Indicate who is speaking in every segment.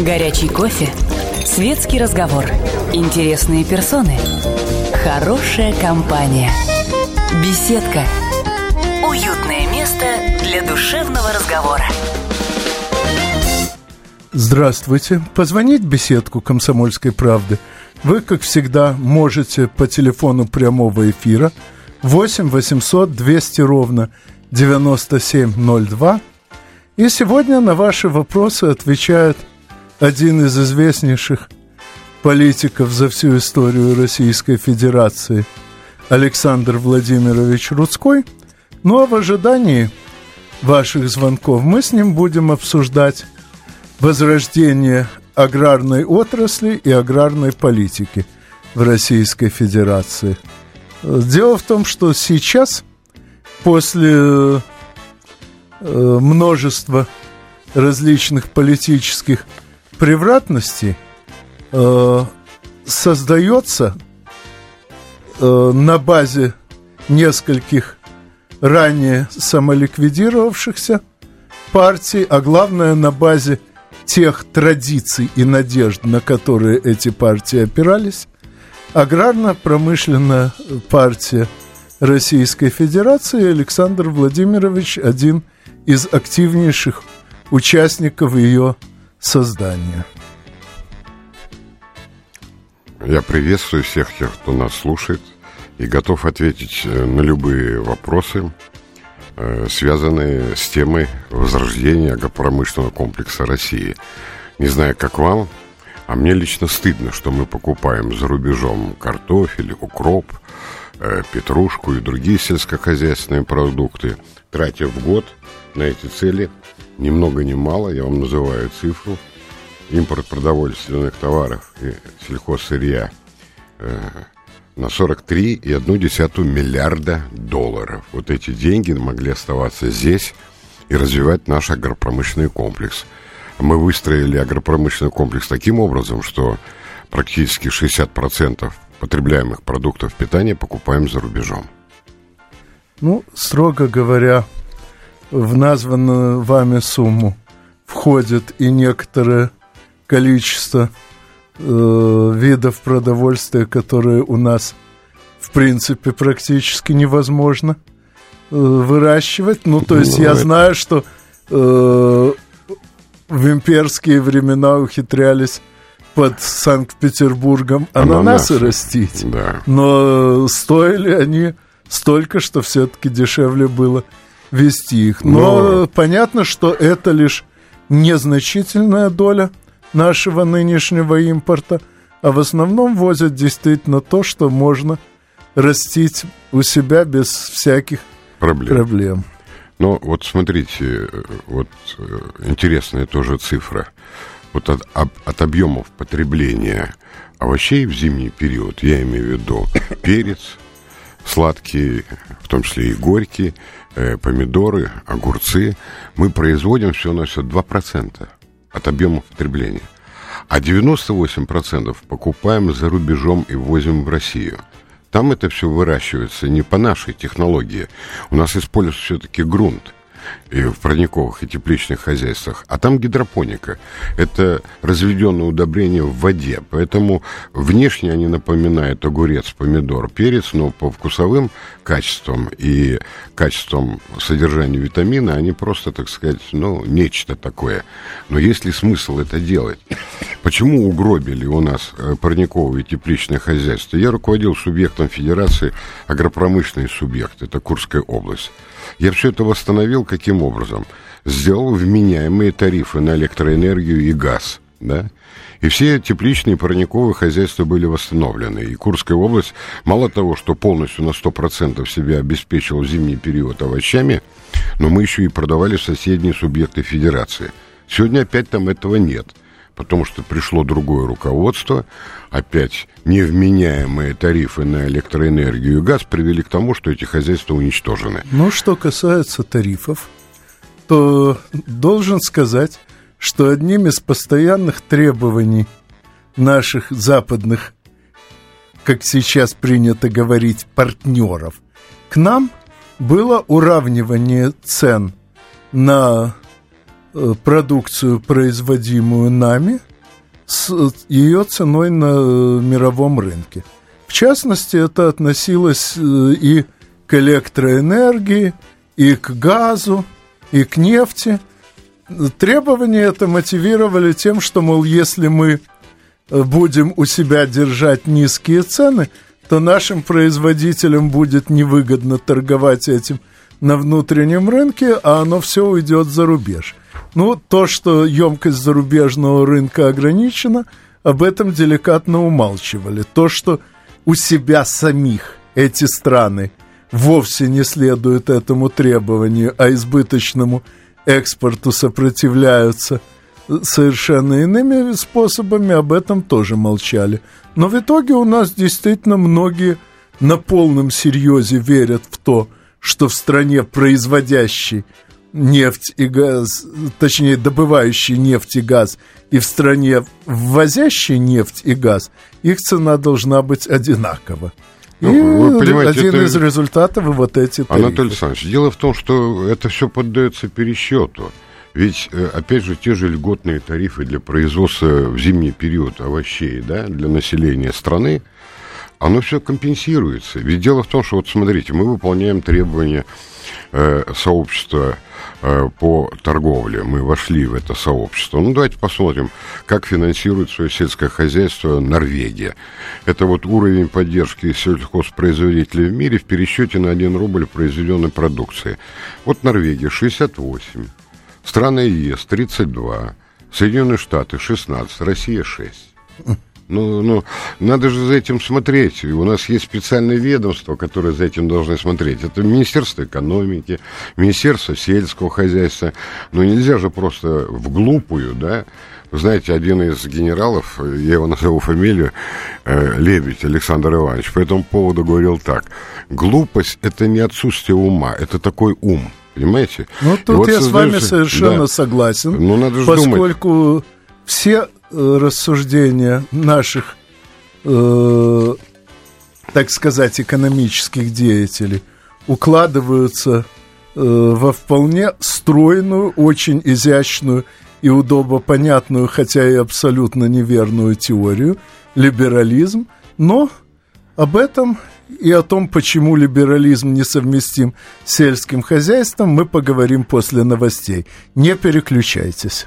Speaker 1: Горячий кофе. Светский разговор. Интересные персоны. Хорошая компания. Беседка. Уютное место для душевного разговора.
Speaker 2: Здравствуйте. Позвонить в беседку «Комсомольской правды» вы, как всегда, можете по телефону прямого эфира 8 800 200 ровно 9702. И сегодня на ваши вопросы отвечает один из известнейших политиков за всю историю Российской Федерации Александр Владимирович Рудской. Ну а в ожидании ваших звонков мы с ним будем обсуждать возрождение аграрной отрасли и аграрной политики в Российской Федерации. Дело в том, что сейчас, после э, множества различных политических превратностей, э, создается э, на базе нескольких ранее самоликвидировавшихся партий, а главное на базе тех традиций и надежд, на которые эти партии опирались, аграрно-промышленная партия Российской Федерации Александр Владимирович один из активнейших участников ее создания.
Speaker 3: Я приветствую всех тех, кто нас слушает, и готов ответить э, на любые вопросы, Э, связанные с темой возрождения агропромышленного комплекса России. Не знаю, как вам, а мне лично стыдно, что мы покупаем за рубежом картофель, укроп, э, петрушку и другие сельскохозяйственные продукты, тратя в год на эти цели ни много ни мало, я вам называю цифру, импорт продовольственных товаров и сельхозсырья э, на 43,1 миллиарда долларов. Вот эти деньги могли оставаться здесь и развивать наш агропромышленный комплекс. Мы выстроили агропромышленный комплекс таким образом, что практически 60% потребляемых продуктов питания покупаем за рубежом.
Speaker 2: Ну, строго говоря, в названную вами сумму входит и некоторое количество э, видов продовольствия, которые у нас в принципе практически невозможно э, выращивать. Ну, то есть ну, я это... знаю, что э, в имперские времена ухитрялись под Санкт-Петербургом ананасы, ананасы растить. Да. Но стоили они столько, что все-таки дешевле было вести их. Но, Но понятно, что это лишь незначительная доля нашего нынешнего импорта, а в основном возят действительно то, что можно растить у себя без всяких проблем. проблем.
Speaker 3: Но вот смотрите, вот э, интересная тоже цифра. Вот от, от объемов потребления овощей в зимний период, я имею в виду перец, сладкие, в том числе и горькие, э, помидоры, огурцы, мы производим всего на все 2% от объема потребления. А 98% покупаем за рубежом и возим в Россию. Там это все выращивается не по нашей технологии. У нас используется все-таки грунт и в парниковых и тепличных хозяйствах, а там гидропоника. Это разведенное удобрение в воде, поэтому внешне они напоминают огурец, помидор, перец, но по вкусовым качествам и качествам содержания витамина они просто, так сказать, ну, нечто такое. Но есть ли смысл это делать? Почему угробили у нас э, парниковые тепличные хозяйства? Я руководил субъектом Федерации агропромышленный субъект, это Курская область. Я все это восстановил каким образом? Сделал вменяемые тарифы на электроэнергию и газ, да? И все тепличные парниковые хозяйства были восстановлены. И Курская область, мало того, что полностью на 100% себя обеспечила в зимний период овощами, но мы еще и продавали соседние субъекты федерации. Сегодня опять там этого нет – потому что пришло другое руководство, опять невменяемые тарифы на электроэнергию и газ привели к тому, что эти хозяйства уничтожены.
Speaker 2: Ну, что касается тарифов, то должен сказать, что одним из постоянных требований наших западных, как сейчас принято говорить, партнеров, к нам было уравнивание цен на продукцию, производимую нами, с ее ценой на э, мировом рынке. В частности, это относилось и к электроэнергии, и к газу, и к нефти. Требования это мотивировали тем, что, мол, если мы будем у себя держать низкие цены, то нашим производителям будет невыгодно торговать этим на внутреннем рынке, а оно все уйдет за рубеж. Ну, то, что емкость зарубежного рынка ограничена, об этом деликатно умалчивали. То, что у себя самих эти страны вовсе не следуют этому требованию, а избыточному экспорту сопротивляются совершенно иными способами, об этом тоже молчали. Но в итоге у нас действительно многие на полном серьезе верят в то, что в стране, производящей нефть и газ, точнее, добывающей нефть и газ, и в стране, ввозящей нефть и газ, их цена должна быть одинакова. Ну, и вы понимаете, один это... из результатов вот эти
Speaker 3: тарифы. Анатолий Александрович, дело в том, что это все поддается пересчету. Ведь, э, опять же, те же льготные тарифы для производства в зимний период овощей, да, для населения страны, оно все компенсируется. Ведь дело в том, что, вот смотрите, мы выполняем требования э, сообщества э, по торговле. Мы вошли в это сообщество. Ну, давайте посмотрим, как финансирует свое сельское хозяйство Норвегия. Это вот уровень поддержки сельхозпроизводителей в мире в пересчете на 1 рубль произведенной продукции. Вот Норвегия 68, Страны ЕС 32, Соединенные Штаты 16, Россия 6. Ну, ну, надо же за этим смотреть. И у нас есть специальное ведомство, которое за этим должны смотреть. Это Министерство экономики, Министерство сельского хозяйства. Но нельзя же просто в глупую, да, вы знаете, один из генералов, я его назову фамилию, э, Лебедь Александр Иванович, по этому поводу говорил так. Глупость – это не отсутствие ума, это такой ум. Понимаете?
Speaker 2: Ну, тут вот я с вами совершенно да. согласен. Ну, надо же поскольку думать. все э, рассуждения наших, э, так сказать, экономических деятелей укладываются э, во вполне стройную, очень изящную и удобопонятную, хотя и абсолютно неверную теорию, либерализм, но об этом и о том, почему либерализм несовместим с сельским хозяйством, мы поговорим после новостей. Не переключайтесь.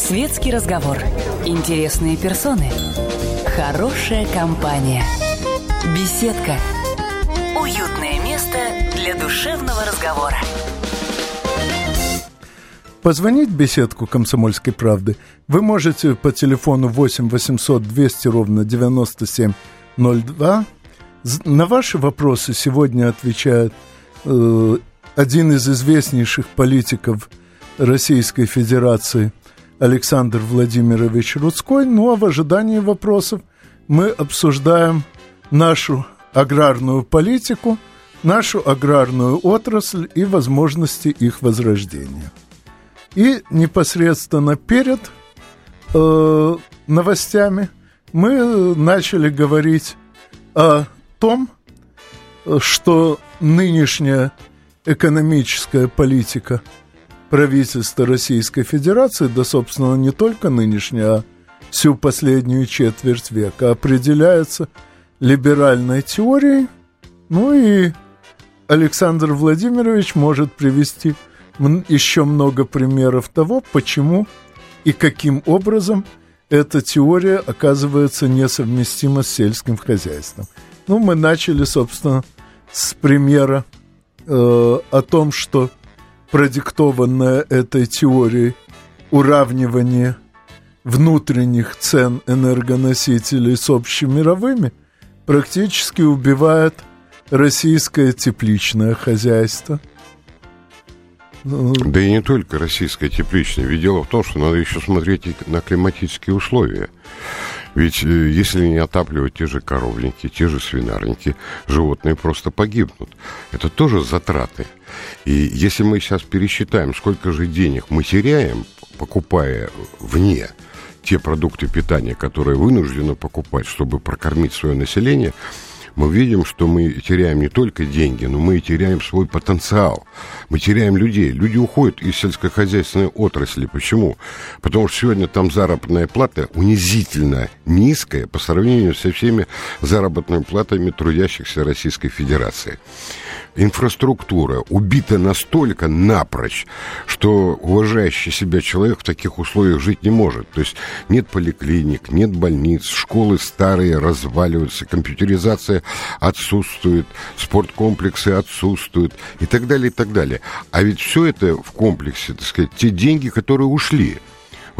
Speaker 1: Светский разговор. Интересные персоны. Хорошая компания. Беседка. Уютное место для душевного разговора.
Speaker 2: Позвонить в беседку «Комсомольской правды» вы можете по телефону 8 800 200 ровно 9702. На ваши вопросы сегодня отвечает э, один из известнейших политиков Российской Федерации – Александр Владимирович Рудской. Ну а в ожидании вопросов мы обсуждаем нашу аграрную политику, нашу аграрную отрасль и возможности их возрождения. И непосредственно перед э, новостями мы начали говорить о том, что нынешняя экономическая политика – правительство Российской Федерации, да, собственно, не только нынешнее, а всю последнюю четверть века, определяется либеральной теорией. Ну и Александр Владимирович может привести еще много примеров того, почему и каким образом эта теория оказывается несовместима с сельским хозяйством. Ну, мы начали, собственно, с примера э, о том, что продиктованное этой теорией уравнивание внутренних цен энергоносителей с общемировыми, практически убивает российское тепличное хозяйство.
Speaker 3: Да и не только российская тепличная. Ведь дело в том, что надо еще смотреть на климатические условия. Ведь э, если не отапливать те же коровники, те же свинарники, животные просто погибнут. Это тоже затраты. И если мы сейчас пересчитаем, сколько же денег мы теряем, покупая вне те продукты питания, которые вынуждены покупать, чтобы прокормить свое население – мы видим, что мы теряем не только деньги, но мы и теряем свой потенциал. Мы теряем людей. Люди уходят из сельскохозяйственной отрасли. Почему? Потому что сегодня там заработная плата унизительно низкая по сравнению со всеми заработными платами трудящихся Российской Федерации инфраструктура убита настолько напрочь, что уважающий себя человек в таких условиях жить не может. То есть нет поликлиник, нет больниц, школы старые разваливаются, компьютеризация отсутствует, спорткомплексы отсутствуют и так далее, и так далее. А ведь все это в комплексе, так сказать, те деньги, которые ушли.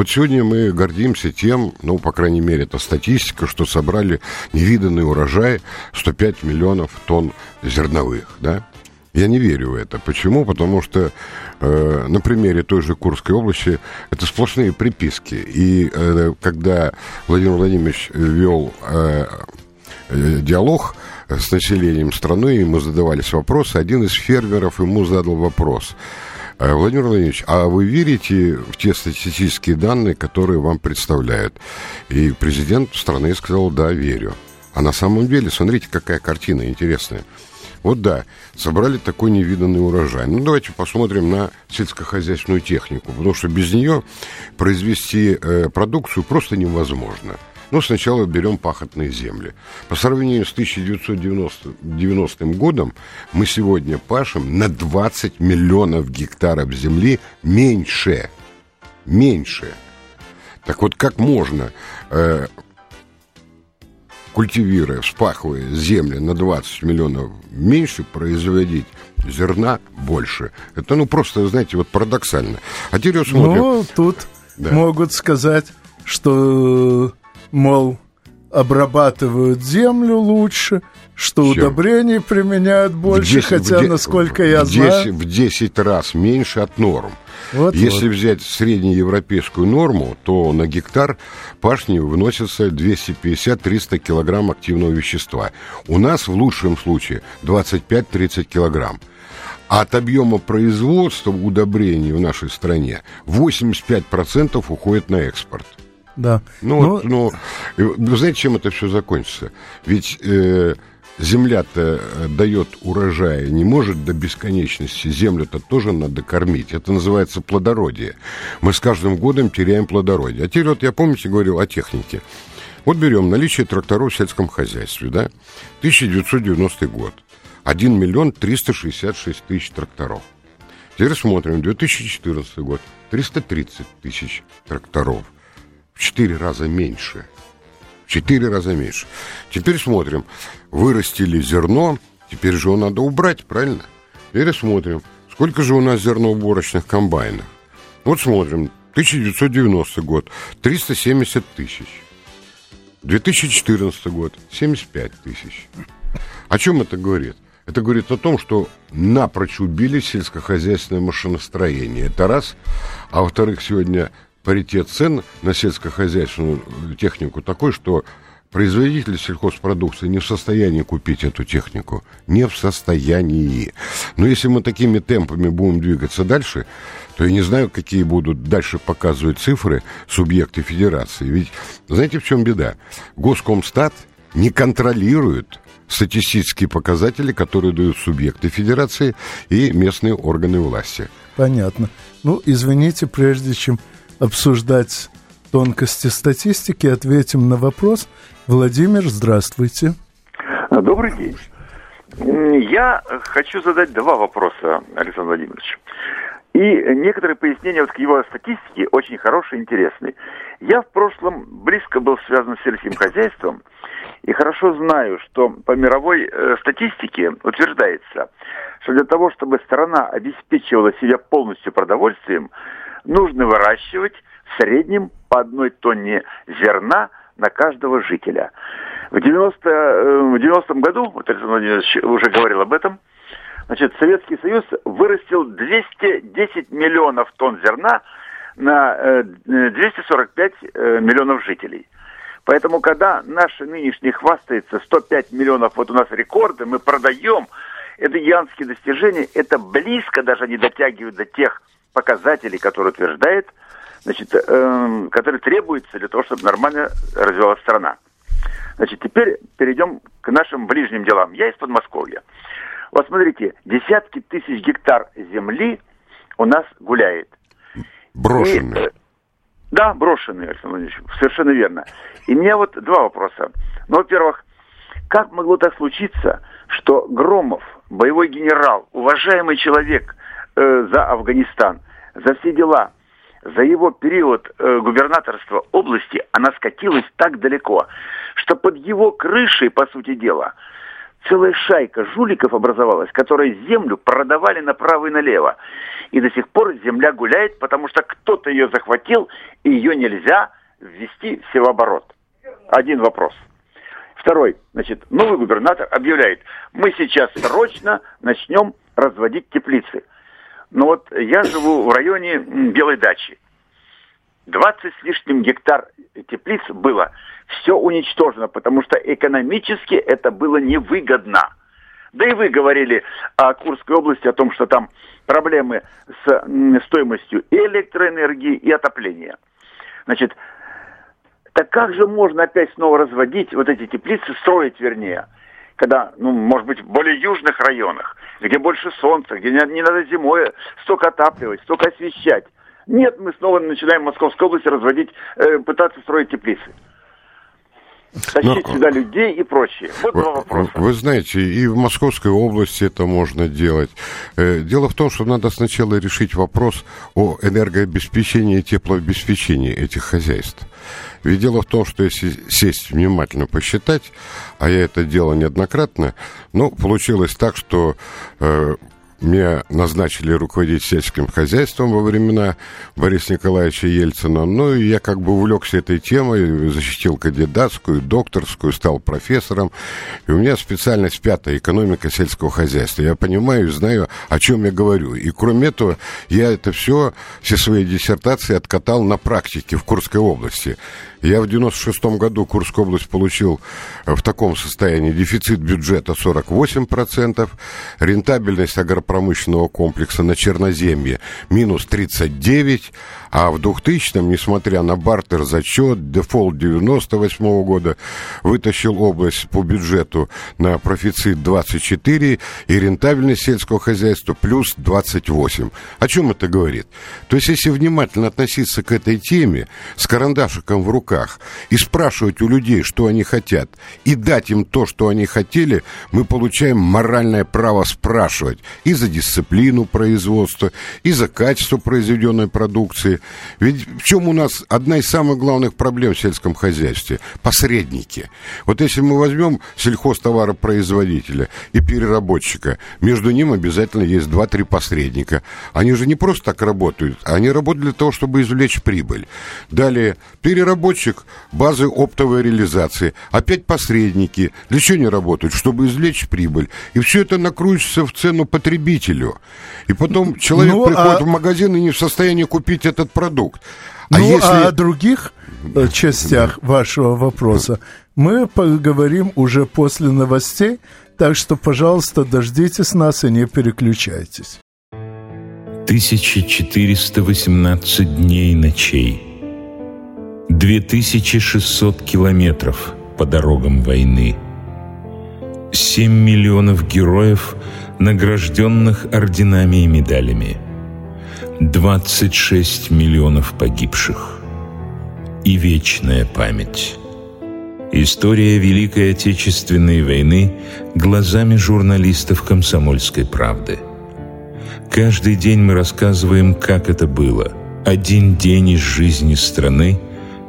Speaker 3: Вот сегодня мы гордимся тем, ну, по крайней мере, это статистика, что собрали невиданный урожай 105 миллионов тонн зерновых, да? Я не верю в это. Почему? Потому что э, на примере той же Курской области это сплошные приписки. И э, когда Владимир Владимирович вел э, э, диалог с населением страны, ему задавались вопросы, один из фермеров ему задал вопрос – Владимир Владимирович, а вы верите в те статистические данные, которые вам представляют? И президент страны сказал, да, верю. А на самом деле, смотрите, какая картина интересная. Вот да, собрали такой невиданный урожай. Ну, давайте посмотрим на сельскохозяйственную технику, потому что без нее произвести э, продукцию просто невозможно. Но сначала берем пахотные земли. По сравнению с 1990 годом мы сегодня пашем на 20 миллионов гектаров земли меньше. Меньше. Так вот, как можно, э, культивируя, вспахивая земли на 20 миллионов меньше, производить зерна больше? Это, ну, просто, знаете, вот парадоксально. А теперь смотрим.
Speaker 2: Ну, тут да. могут сказать, что мол, обрабатывают землю лучше, что Чем? удобрений применяют больше, 10, хотя, 10, насколько я
Speaker 3: в 10, знаю... В 10 раз меньше от норм. Вот, Если вот. взять среднеевропейскую норму, то на гектар пашни выносится 250-300 килограмм активного вещества. У нас в лучшем случае 25-30 килограмм. А от объема производства удобрений в нашей стране 85% уходит на экспорт.
Speaker 2: Да.
Speaker 3: Ну, Но... ну, вы знаете, чем это все закончится? Ведь э, земля-то э, дает урожай, не может до бесконечности. Землю-то тоже надо кормить. Это называется плодородие. Мы с каждым годом теряем плодородие. А теперь вот я, помните, говорил о технике. Вот берем наличие тракторов в сельском хозяйстве, да? 1990 год. 1 миллион 366 тысяч тракторов. Теперь смотрим, 2014 год. 330 тысяч тракторов 4 раза меньше. В 4 раза меньше. Теперь смотрим. Вырастили зерно, теперь же его надо убрать, правильно? Теперь смотрим. Сколько же у нас зерноуборочных комбайнов? Вот смотрим. 1990 год. 370 тысяч. 2014 год. 75 тысяч. О чем это говорит? Это говорит о том, что напрочь убили сельскохозяйственное машиностроение. Это раз. А во-вторых, сегодня паритет цен на сельскохозяйственную технику такой, что производители сельхозпродукции не в состоянии купить эту технику. Не в состоянии. Но если мы такими темпами будем двигаться дальше, то я не знаю, какие будут дальше показывать цифры субъекты федерации. Ведь знаете, в чем беда? Госкомстат не контролирует статистические показатели, которые дают субъекты федерации и местные органы власти.
Speaker 2: Понятно. Ну, извините, прежде чем обсуждать тонкости статистики, ответим на вопрос. Владимир, здравствуйте.
Speaker 4: Добрый день. Я хочу задать два вопроса, Александр Владимирович. И некоторые пояснения вот к его статистике очень хорошие, интересные. Я в прошлом близко был связан с сельским хозяйством и хорошо знаю, что по мировой э, статистике утверждается, что для того, чтобы страна обеспечивала себя полностью продовольствием, нужно выращивать в среднем по одной тонне зерна на каждого жителя. В 90, э, в 90 году, вот Александр уже говорил об этом, Значит, Советский Союз вырастил 210 миллионов тонн зерна на 245 э, э, миллионов жителей. Поэтому, когда наш нынешний хвастается 105 миллионов, вот у нас рекорды, мы продаем, это гигантские достижения, это близко даже не дотягивают до тех показателей, которые утверждает, значит, э, которые требуются для того, чтобы нормально развивалась страна. Значит, теперь перейдем к нашим ближним делам. Я из Подмосковья. Вот смотрите, десятки тысяч гектар земли у нас гуляет.
Speaker 3: Брошенные. И, э,
Speaker 4: да, брошенные, Александр Владимирович, совершенно верно. И мне вот два вопроса. Ну, во-первых, как могло так случиться, что Громов, боевой генерал, уважаемый человек э, за Афганистан, за все дела, за его период э, губернаторства области, она скатилась так далеко, что под его крышей, по сути дела, целая шайка жуликов образовалась, которые землю продавали направо и налево. И до сих пор земля гуляет, потому что кто-то ее захватил, и ее нельзя ввести в севооборот. Один вопрос. Второй, значит, новый губернатор объявляет, мы сейчас срочно начнем разводить теплицы. Но вот я живу в районе Белой дачи. 20 с лишним гектар теплиц было – все уничтожено, потому что экономически это было невыгодно. Да и вы говорили о Курской области, о том, что там проблемы с стоимостью электроэнергии, и отопления. Значит, так как же можно опять снова разводить вот эти теплицы, строить вернее, когда, ну, может быть, в более южных районах, где больше солнца, где не, не надо зимой столько отапливать, столько освещать. Нет, мы снова начинаем в Московской области разводить, э, пытаться строить теплицы тащить Но... сюда людей и прочее. Вот
Speaker 3: вы, два вопроса. Вы знаете, и в Московской области это можно делать. Э, дело в том, что надо сначала решить вопрос о энергообеспечении и теплообеспечении этих хозяйств. Ведь дело в том, что если сесть внимательно посчитать, а я это делал неоднократно, ну, получилось так, что э, меня назначили руководить сельским хозяйством во времена Бориса Николаевича Ельцина. Ну, и я как бы увлекся этой темой, защитил кандидатскую, докторскую, стал профессором. И у меня специальность пятая – экономика сельского хозяйства. Я понимаю и знаю, о чем я говорю. И кроме этого, я это все, все свои диссертации откатал на практике в Курской области. Я в 96 году Курскую область получил э, в таком состоянии дефицит бюджета 48%, рентабельность агропромышленного комплекса на Черноземье. Минус 39%, а в 2000-м, несмотря на бартер, зачет, дефолт 98 -го года, вытащил область по бюджету на профицит 24 и рентабельность сельского хозяйства плюс 28. О чем это говорит? То есть, если внимательно относиться к этой теме с карандашиком в руках и спрашивать у людей, что они хотят, и дать им то, что они хотели, мы получаем моральное право спрашивать и за дисциплину производства, и за качество произведенной продукции, ведь в чем у нас одна из самых главных проблем в сельском хозяйстве? Посредники. Вот если мы возьмем сельхозтоваропроизводителя и переработчика, между ним обязательно есть два-три посредника. Они же не просто так работают, они работают для того, чтобы извлечь прибыль. Далее, переработчик, базы оптовой реализации. Опять посредники. Для чего они работают? Чтобы извлечь прибыль. И все это накрутится в цену потребителю. И потом человек ну, приходит а... в магазин и не в состоянии купить этот продукт.
Speaker 2: А ну, если... а о других э, частях вашего вопроса мы поговорим уже после новостей, так что, пожалуйста, дождитесь нас и не переключайтесь.
Speaker 5: 1418 дней ночей. 2600 километров по дорогам войны. 7 миллионов героев, награжденных орденами и медалями – 26 миллионов погибших и вечная память. История Великой Отечественной войны глазами журналистов «Комсомольской правды». Каждый день мы рассказываем, как это было. Один день из жизни страны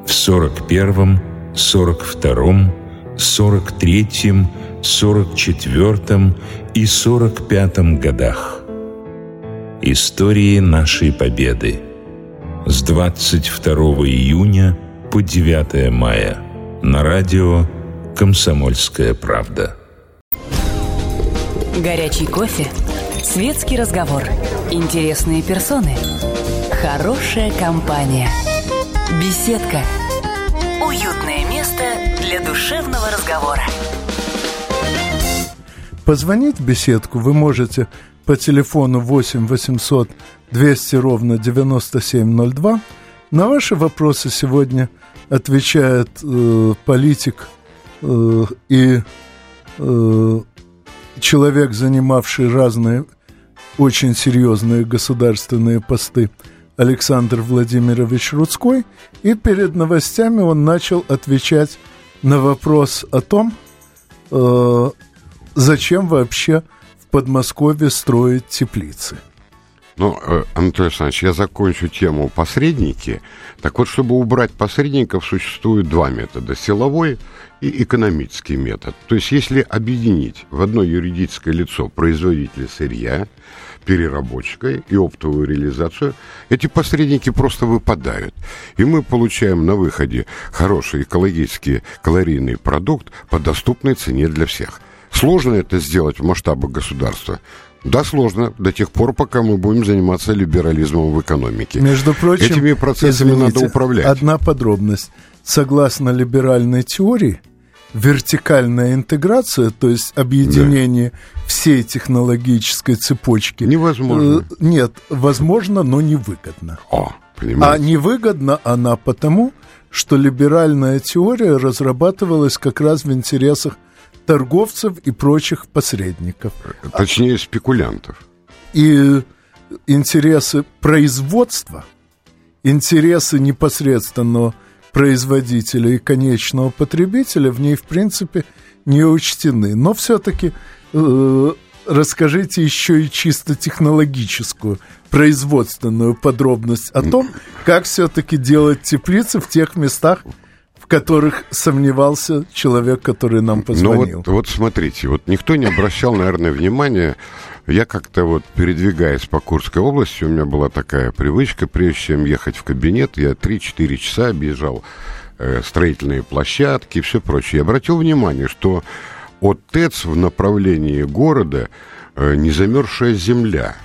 Speaker 5: в 41-м, 42-м, 43-м, 44-м и 45-м годах – Истории нашей Победы. С 22 июня по 9 мая. На радио «Комсомольская правда».
Speaker 1: Горячий кофе, Светский разговор. Интересные персоны. Хорошая компания. Беседка. Уютное место для душевного разговора.
Speaker 2: Позвонить в беседку вы можете по телефону 8 800 200 ровно 9702. На ваши вопросы сегодня отвечает э, политик э, и э, человек, занимавший разные очень серьезные государственные посты, Александр Владимирович Рудской. И перед новостями он начал отвечать на вопрос о том, э, зачем вообще Подмосковье строить теплицы.
Speaker 3: Ну, э, Анатолий Александрович, я закончу тему посредники. Так вот, чтобы убрать посредников, существует два метода. Силовой и экономический метод. То есть, если объединить в одно юридическое лицо производителя сырья, переработчика и оптовую реализацию, эти посредники просто выпадают. И мы получаем на выходе хороший экологический калорийный продукт по доступной цене для всех. Сложно это сделать в масштабах государства? Да, сложно, до тех пор, пока мы будем заниматься либерализмом в экономике.
Speaker 2: Между прочим,
Speaker 3: этими процессами
Speaker 2: извините,
Speaker 3: надо управлять.
Speaker 2: Одна подробность. Согласно либеральной теории, вертикальная интеграция, то есть объединение да. всей технологической цепочки.
Speaker 3: Невозможно.
Speaker 2: Э, нет, возможно, но невыгодно.
Speaker 3: О, понимаете.
Speaker 2: А невыгодна она потому, что либеральная теория разрабатывалась как раз в интересах торговцев и прочих посредников.
Speaker 3: Точнее, спекулянтов.
Speaker 2: И интересы производства, интересы непосредственного производителя и конечного потребителя в ней, в принципе, не учтены. Но все-таки э, расскажите еще и чисто технологическую, производственную подробность о том, как все-таки делать теплицы в тех местах, которых сомневался человек, который нам позвонил.
Speaker 3: Ну вот, вот смотрите, вот никто не обращал, наверное, внимания я как-то вот, передвигаясь по Курской области, у меня была такая привычка, прежде чем ехать в кабинет, я 3-4 часа объезжал э, строительные площадки и все прочее. Я обратил внимание, что от ТЭЦ в направлении города э, не замерзшая земля.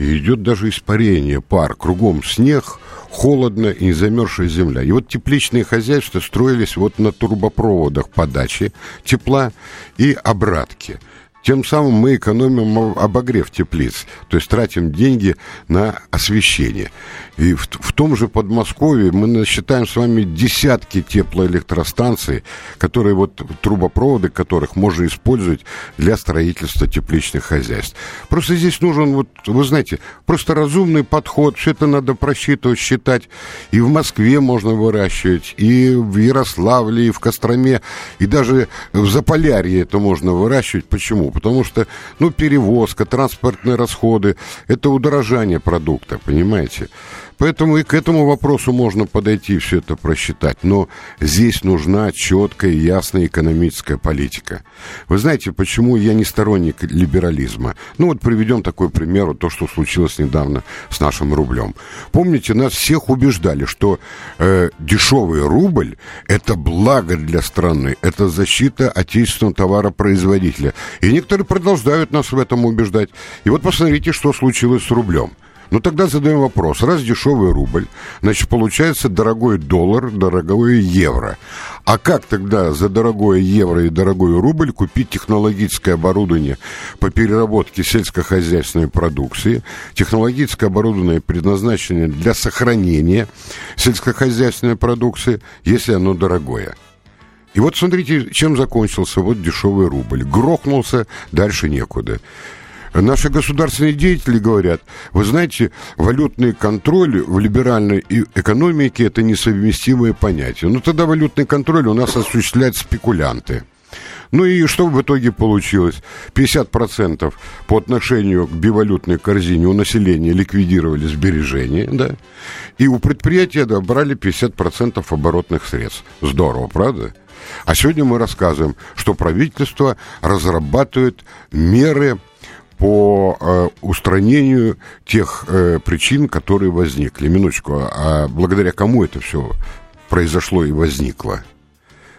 Speaker 3: И идет даже испарение, пар, кругом снег, холодно и замерзшая земля. И вот тепличные хозяйства строились вот на турбопроводах подачи тепла и обратки – тем самым мы экономим обогрев теплиц, то есть тратим деньги на освещение. И в, в том же Подмосковье мы насчитаем с вами десятки теплоэлектростанций, которые вот трубопроводы которых можно использовать для строительства тепличных хозяйств. Просто здесь нужен, вот, вы знаете, просто разумный подход, все это надо просчитывать, считать. И в Москве можно выращивать, и в Ярославле, и в Костроме, и даже в Заполярье это можно выращивать. Почему? Потому что, ну, перевозка, транспортные расходы, это удорожание продукта, понимаете? Поэтому и к этому вопросу можно подойти и все это просчитать. Но здесь нужна четкая и ясная экономическая политика. Вы знаете, почему я не сторонник либерализма? Ну вот приведем такой пример, вот то, что случилось недавно с нашим рублем. Помните, нас всех убеждали, что э, дешевый рубль – это благо для страны, это защита отечественного товаропроизводителя. И некоторые продолжают нас в этом убеждать. И вот посмотрите, что случилось с рублем – ну, тогда задаем вопрос. Раз дешевый рубль, значит, получается дорогой доллар, дорогое евро. А как тогда за дорогое евро и дорогой рубль купить технологическое оборудование по переработке сельскохозяйственной продукции, технологическое оборудование, предназначенное для сохранения сельскохозяйственной продукции, если оно дорогое? И вот смотрите, чем закончился вот дешевый рубль. Грохнулся, дальше некуда. Наши государственные деятели говорят, вы знаете, валютный контроль в либеральной экономике – это несовместимые понятия. Ну, тогда валютный контроль у нас осуществляют спекулянты. Ну и что в итоге получилось? 50% по отношению к бивалютной корзине у населения ликвидировали сбережения, да? И у предприятия да, брали 50% оборотных средств. Здорово, правда? А сегодня мы рассказываем, что правительство разрабатывает меры по э, устранению тех э, причин, которые возникли. Минуточку, а благодаря кому это все произошло и возникло?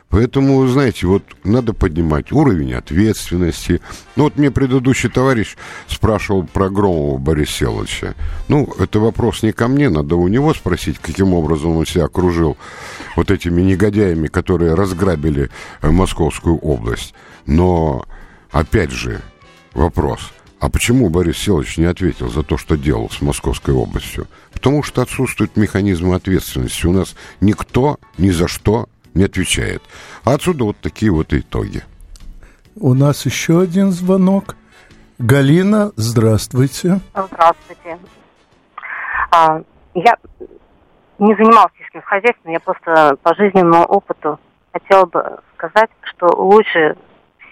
Speaker 3: Поэтому, знаете, вот надо поднимать уровень ответственности. Ну, вот мне предыдущий товарищ спрашивал про Громова Бориса Селовича. Ну, это вопрос не ко мне, надо у него спросить, каким образом он себя окружил вот этими негодяями, которые разграбили э, Московскую область. Но, опять же, вопрос – а почему Борис Селович не ответил за то, что делал с Московской областью? Потому что отсутствуют механизмы ответственности. У нас никто ни за что не отвечает. А отсюда вот такие вот итоги.
Speaker 2: У нас еще один звонок. Галина, здравствуйте.
Speaker 6: Здравствуйте. А, я не занималась сельским хозяйством, я просто по жизненному опыту хотела бы сказать, что лучше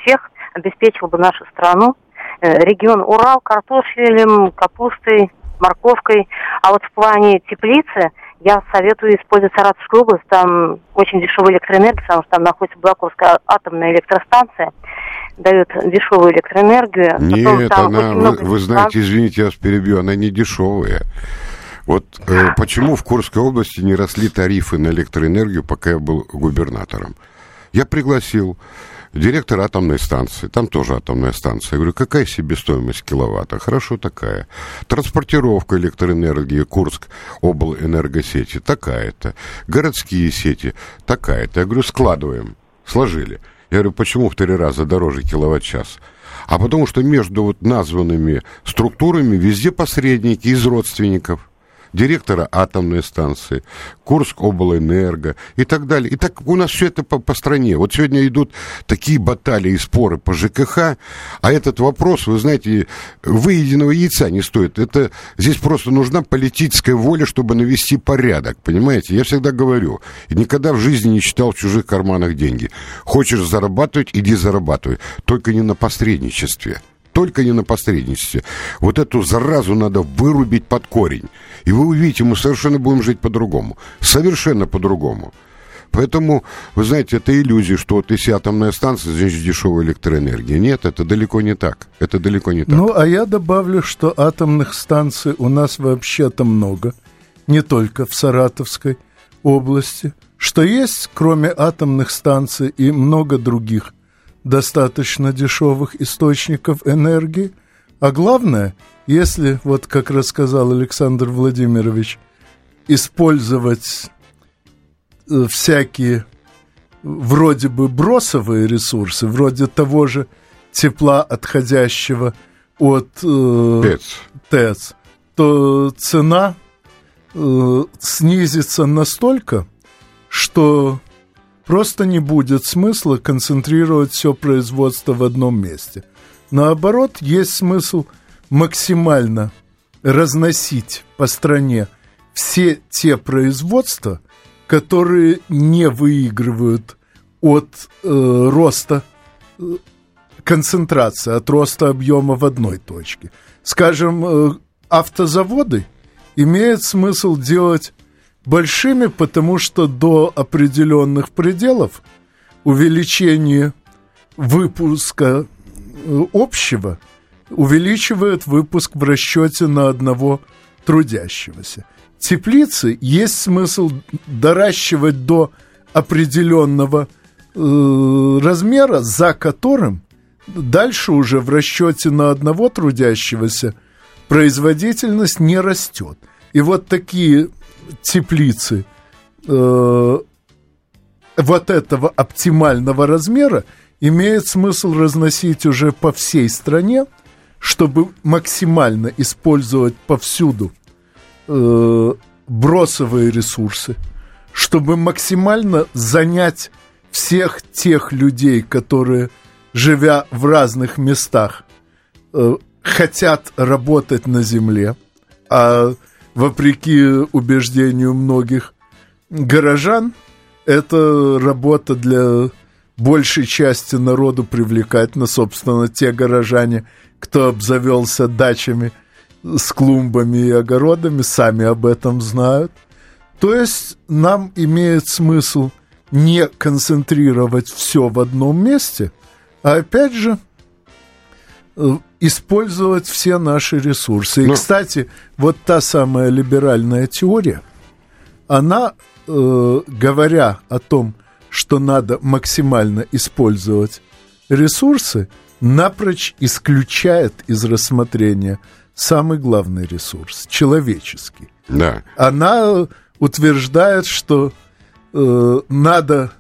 Speaker 6: всех обеспечил бы нашу страну регион Урал картофелем, капустой, морковкой. А вот в плане теплицы я советую использовать Саратовскую область. Там очень дешевая электроэнергия, потому что там находится Блаковская атомная электростанция. Дает дешевую электроэнергию.
Speaker 3: Нет, она, вы, вы знаете, извините, я вас перебью, она не дешевая. Вот э, почему в Курской области не росли тарифы на электроэнергию, пока я был губернатором? Я пригласил директор атомной станции, там тоже атомная станция. Я говорю, какая себестоимость киловатта? Хорошо, такая. Транспортировка электроэнергии, Курск, облэнергосети, такая-то. Городские сети, такая-то. Я говорю, складываем. Сложили. Я говорю, почему в три раза дороже киловатт-час? А потому что между вот названными структурами везде посредники из родственников директора атомной станции, Курск облэнерго и так далее. И так у нас все это по, по стране. Вот сегодня идут такие баталии и споры по ЖКХ, а этот вопрос, вы знаете, выеденного яйца не стоит. Это здесь просто нужна политическая воля, чтобы навести порядок, понимаете? Я всегда говорю, никогда в жизни не читал в чужих карманах деньги. Хочешь зарабатывать, иди зарабатывай, только не на посредничестве только не на посредничестве. Вот эту заразу надо вырубить под корень. И вы увидите, мы совершенно будем жить по-другому. Совершенно по-другому. Поэтому, вы знаете, это иллюзия, что вот если атомная станция, значит дешевая электроэнергия. Нет, это далеко не так. Это далеко не так.
Speaker 2: Ну, а я добавлю, что атомных станций у нас вообще-то много. Не только в Саратовской области. Что есть, кроме атомных станций, и много других достаточно дешевых источников энергии. А главное, если, вот как рассказал Александр Владимирович, использовать э, всякие вроде бы бросовые ресурсы, вроде того же тепла, отходящего от э, ТЭЦ. ТЭЦ, то цена э, снизится настолько, что Просто не будет смысла концентрировать все производство в одном месте. Наоборот, есть смысл максимально разносить по стране все те производства, которые не выигрывают от э, роста э, концентрации, от роста объема в одной точке. Скажем, э, автозаводы имеет смысл делать большими, потому что до определенных пределов увеличение выпуска э, общего увеличивает выпуск в расчете на одного трудящегося. Теплицы есть смысл доращивать до определенного э, размера, за которым дальше уже в расчете на одного трудящегося производительность не растет. И вот такие теплицы э, вот этого оптимального размера имеет смысл разносить уже по всей стране, чтобы максимально использовать повсюду э, бросовые ресурсы, чтобы максимально занять всех тех людей, которые, живя в разных местах, э, хотят работать на земле, а вопреки убеждению многих горожан, это работа для большей части народу привлекательна. Собственно, те горожане, кто обзавелся дачами с клумбами и огородами, сами об этом знают. То есть нам имеет смысл не концентрировать все в одном месте, а опять же Э, использовать все наши ресурсы. И, Но... Ну. кстати, вот та самая либеральная теория, она, э, говоря о том, что надо максимально использовать ресурсы, напрочь исключает из рассмотрения самый главный ресурс – человеческий.
Speaker 3: Да.
Speaker 2: Она утверждает, что э, надо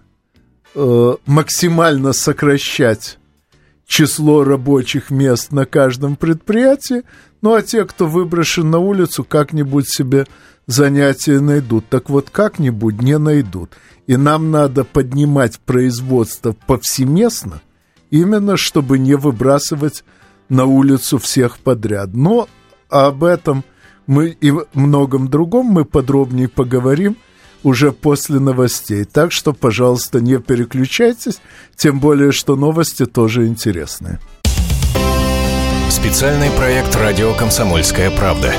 Speaker 2: э, максимально сокращать число рабочих мест на каждом предприятии, ну а те, кто выброшен на улицу, как-нибудь себе занятия найдут. Так вот, как-нибудь не найдут. И нам надо поднимать производство повсеместно, именно чтобы не выбрасывать на улицу всех подряд. Но об этом мы и многом другом мы подробнее поговорим – уже после новостей. Так что, пожалуйста, не переключайтесь, тем более, что новости тоже интересные.
Speaker 7: Специальный проект «Радио Комсомольская правда».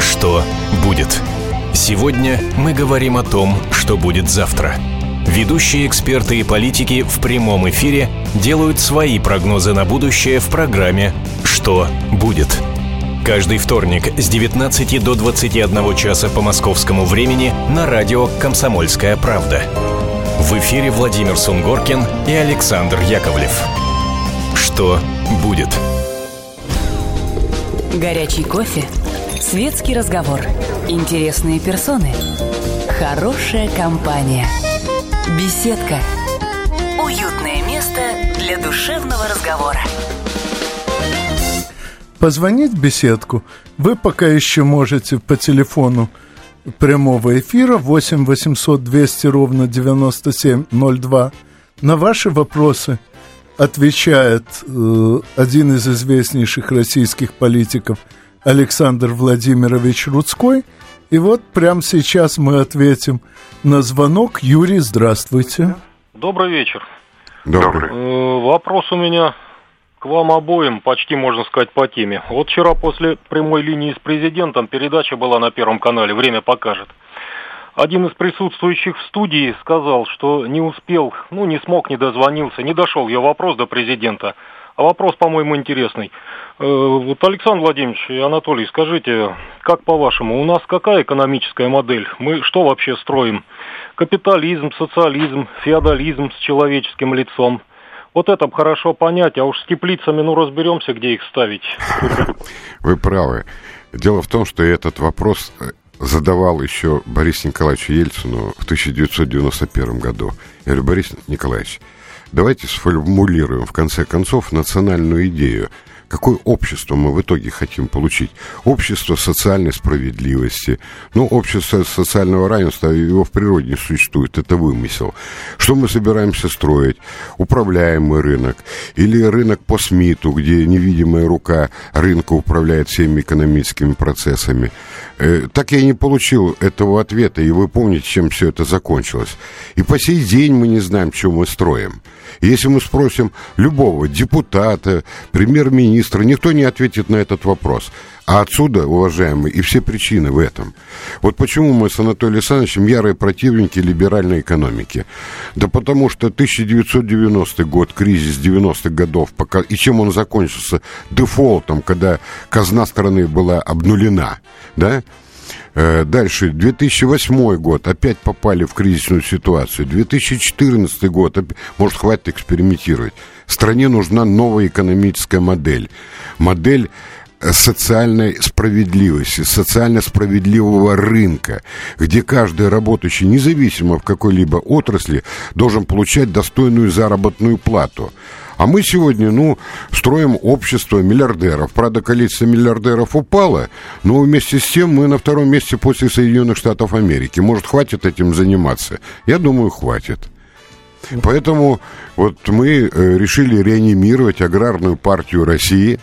Speaker 7: Что будет? Сегодня мы говорим о том, что будет завтра. Ведущие эксперты и политики в прямом эфире делают свои прогнозы на будущее в программе «Что будет?». Каждый вторник с 19 до 21 часа по московскому времени на радио «Комсомольская правда». В эфире Владимир Сунгоркин и Александр Яковлев. Что будет?
Speaker 1: Горячий кофе, светский разговор, интересные персоны, хорошая компания, беседка, уютное место для душевного разговора.
Speaker 2: Позвонить в беседку вы пока еще можете по телефону прямого эфира 8 800 200 ровно 9702. На ваши вопросы отвечает э, один из известнейших российских политиков Александр Владимирович Рудской. И вот прямо сейчас мы ответим на звонок. Юрий, здравствуйте.
Speaker 8: Добрый вечер.
Speaker 3: Добрый.
Speaker 8: Э, вопрос у меня к вам обоим, почти можно сказать по теме. Вот вчера после прямой линии с президентом передача была на Первом канале, время покажет. Один из присутствующих в студии сказал, что не успел, ну не смог, не дозвонился, не дошел ее вопрос до президента. А вопрос, по-моему, интересный. Э, вот, Александр Владимирович и Анатолий, скажите, как по-вашему, у нас какая экономическая модель? Мы что вообще строим? Капитализм, социализм, феодализм с человеческим лицом – вот это хорошо понять, а уж с теплицами, ну, разберемся, где их ставить.
Speaker 3: Вы правы. Дело в том, что этот вопрос э, задавал еще Борис Николаевичу Ельцину в 1991 году. Я говорю, Борис Николаевич, давайте сформулируем в конце концов национальную идею – Какое общество мы в итоге хотим получить? Общество социальной справедливости. Ну, общество социального равенства, его в природе не существует, это вымысел. Что мы собираемся строить? Управляемый рынок? Или рынок по СМИТу, где невидимая рука рынка управляет всеми экономическими процессами? Э, так я и не получил этого ответа, и вы помните, чем все это закончилось. И по сей день мы не знаем, что мы строим. Если мы спросим любого депутата, премьер-министра, никто не ответит на этот вопрос. А отсюда, уважаемые, и все причины в этом. Вот почему мы с Анатолием Александровичем ярые противники либеральной экономики. Да потому что 1990 год, кризис 90-х годов, пока, и чем он закончился? Дефолтом, когда казна страны была обнулена, да? Э, дальше, 2008 год, опять попали в кризисную ситуацию. 2014 год, может, хватит экспериментировать. Стране нужна новая экономическая модель. Модель э, социальной справедливости, социально справедливого рынка, где каждый работающий, независимо в какой-либо отрасли, должен получать достойную заработную плату. А мы сегодня, ну, строим общество миллиардеров. Правда, количество миллиардеров упало, но вместе с тем мы на втором месте после Соединенных Штатов Америки. Может, хватит этим заниматься? Я думаю, хватит. Поэтому вот мы э, решили реанимировать аграрную партию России,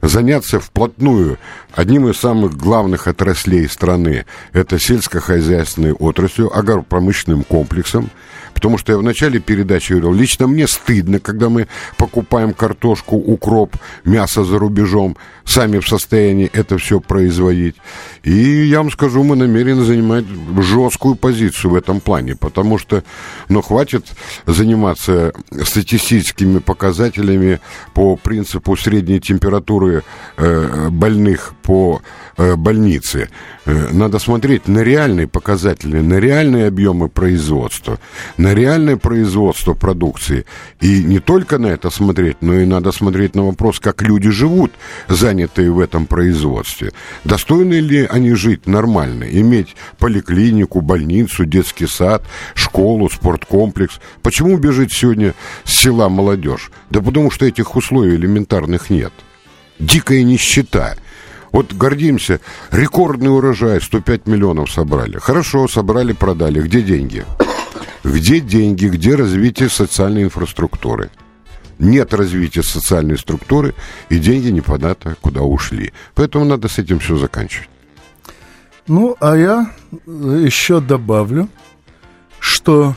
Speaker 3: заняться вплотную одним из самых главных отраслей страны, это сельскохозяйственной отраслью, агропромышленным комплексом, Потому что я в начале передачи говорил, лично мне стыдно, когда мы покупаем картошку, укроп, мясо за рубежом, сами в состоянии это все производить. И я вам скажу, мы намерены занимать жесткую позицию в этом плане, потому что, ну, хватит заниматься статистическими показателями по принципу средней температуры э, больных по э, больнице. Э, надо смотреть на реальные показатели, на реальные объемы производства, на реальное производство продукции. И не только на это смотреть, но и надо смотреть на вопрос, как люди живут, занятые в этом производстве. Достойны ли они жить нормально, иметь поликлинику, больницу, детский сад, школу, спорткомплекс. Почему бежит сегодня с села молодежь? Да потому что этих условий элементарных нет. Дикая нищета – вот гордимся, рекордный урожай, 105 миллионов собрали. Хорошо, собрали, продали. Где деньги? Где деньги, где развитие социальной инфраструктуры? Нет развития социальной структуры, и деньги непонятно куда ушли. Поэтому надо с этим все заканчивать.
Speaker 2: Ну, а я еще добавлю, что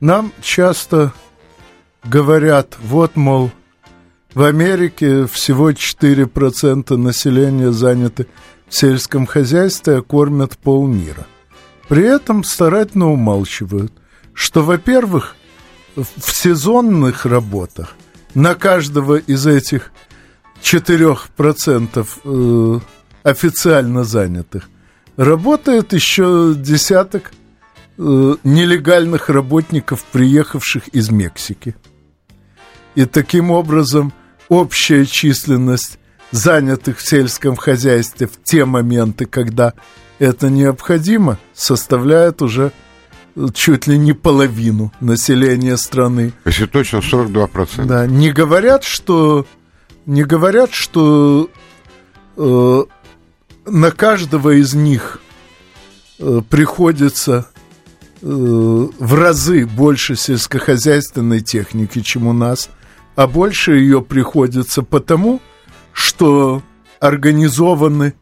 Speaker 2: нам часто говорят, вот, мол, в Америке всего 4% населения заняты в сельском хозяйстве, а кормят полмира. При этом старательно умалчивают, что, во-первых, в сезонных работах на каждого из этих 4% э, официально занятых работает еще десяток э, нелегальных работников, приехавших из Мексики. И таким образом – общая численность занятых в сельском хозяйстве в те моменты, когда это необходимо, составляет уже чуть ли не половину населения страны.
Speaker 3: Если точно, 42%.
Speaker 2: Да, не говорят, что не говорят, что э, на каждого из них э, приходится э, в разы больше сельскохозяйственной техники, чем у нас – а больше ее приходится потому, что организованы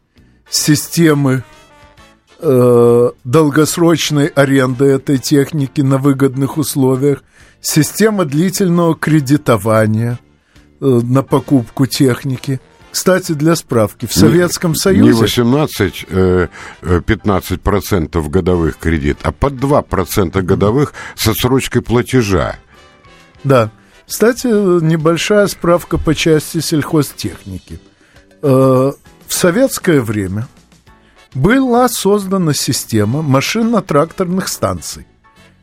Speaker 2: системы э, долгосрочной аренды этой техники на выгодных условиях, система длительного кредитования э, на покупку техники. Кстати, для справки, в Советском Союзе...
Speaker 3: Не 18-15% э, годовых кредит, а под 2% годовых с отсрочкой платежа.
Speaker 2: Да. Кстати, небольшая справка по части сельхозтехники. Э, в советское время была создана система машинно-тракторных станций.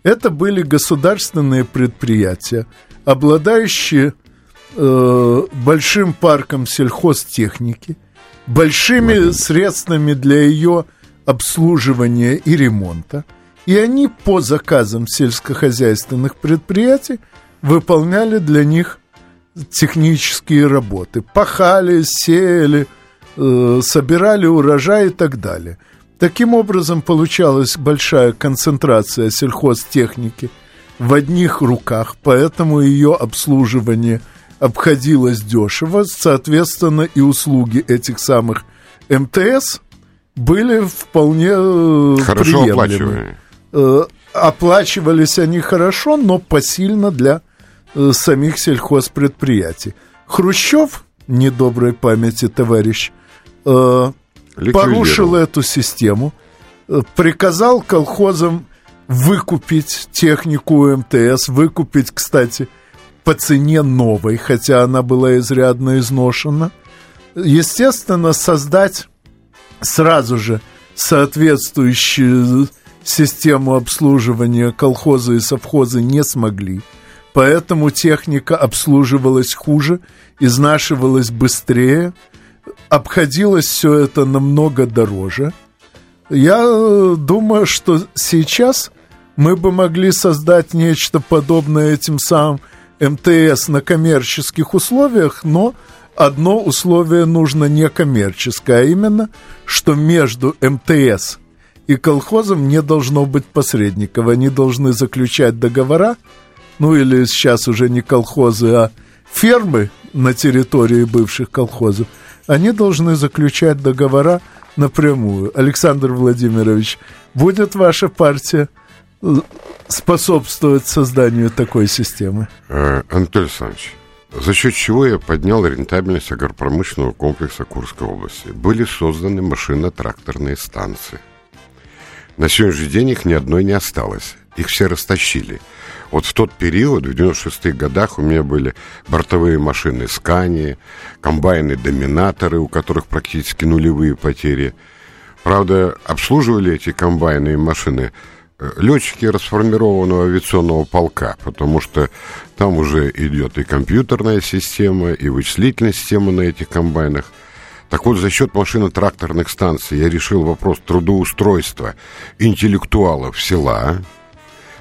Speaker 2: Это были государственные предприятия, обладающие э, большим парком сельхозтехники, большими средствами для ее обслуживания и ремонта. И они по заказам сельскохозяйственных предприятий выполняли для них технические работы. Пахали, сеяли, э, собирали урожай и так далее. Таким образом, получалась большая концентрация сельхозтехники в одних руках, поэтому ее обслуживание обходилось дешево. Соответственно, и услуги этих самых МТС были вполне э, Хорошо приемлемы. Э, оплачивались они хорошо, но посильно для Э, самих сельхозпредприятий. Хрущев, недоброй памяти товарищ, э, порушил эту систему, э, приказал колхозам выкупить технику МТС, выкупить, кстати, по цене новой, хотя она была изрядно изношена. Естественно, создать сразу же соответствующую систему обслуживания колхозы и совхозы не смогли. Поэтому техника обслуживалась хуже, изнашивалась быстрее, обходилось все это намного дороже. Я э, думаю, что сейчас мы бы могли создать нечто подобное этим самым МТС на коммерческих условиях, но одно условие нужно не коммерческое, а именно, что между МТС и колхозом не должно быть посредников. Они должны заключать договора, ну или сейчас уже не колхозы, а фермы на территории бывших колхозов, они должны заключать договора напрямую. Александр Владимирович, будет ваша партия способствовать созданию такой системы?
Speaker 3: Э, Анатолий Александрович, за счет чего я поднял рентабельность агропромышленного комплекса Курской области? Были созданы машино-тракторные станции. На сегодняшний день их ни одной не осталось. Их все растащили. Вот в тот период, в 96-х годах, у меня были бортовые машины Скани, комбайны-доминаторы, у которых практически нулевые потери. Правда, обслуживали эти комбайны и машины летчики расформированного авиационного полка, потому что там уже идет и компьютерная система, и вычислительная система на этих комбайнах. Так вот, за счет машино-тракторных станций я решил вопрос трудоустройства интеллектуалов села.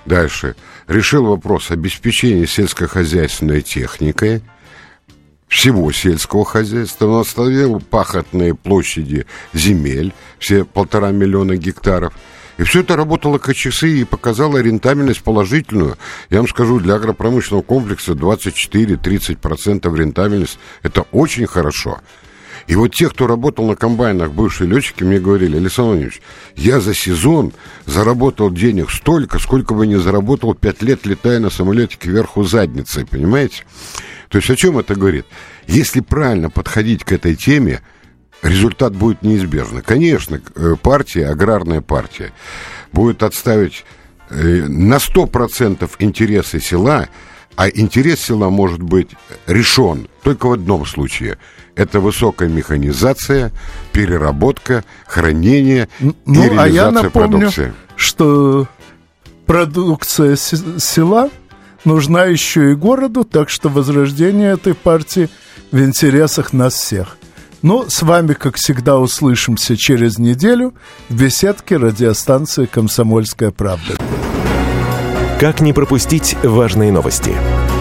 Speaker 3: Дальше. Решил вопрос обеспечения сельскохозяйственной техникой всего сельского хозяйства, восстановил пахотные площади земель, все полтора миллиона гектаров – и все это работало как часы и показало рентабельность положительную. Я вам скажу, для агропромышленного комплекса 24-30% рентабельность – это очень хорошо. И вот те, кто работал на комбайнах, бывшие летчики, мне говорили, Александр Владимирович, я за сезон заработал денег столько, сколько бы не заработал пять лет, летая на самолете кверху задницей, понимаете? То есть о чем это говорит? Если правильно подходить к этой теме, результат будет неизбежный. Конечно, э, партия, аграрная партия, будет отставить э, на 100% интересы села, а интерес села может быть решен только в одном случае. Это высокая механизация, переработка, хранение ну, и реализация
Speaker 2: а я напомню,
Speaker 3: продукции.
Speaker 2: что продукция села нужна еще и городу, так что возрождение этой партии в интересах нас всех. Ну, с вами, как всегда, услышимся через неделю в беседке радиостанции «Комсомольская правда».
Speaker 9: Как не пропустить важные новости?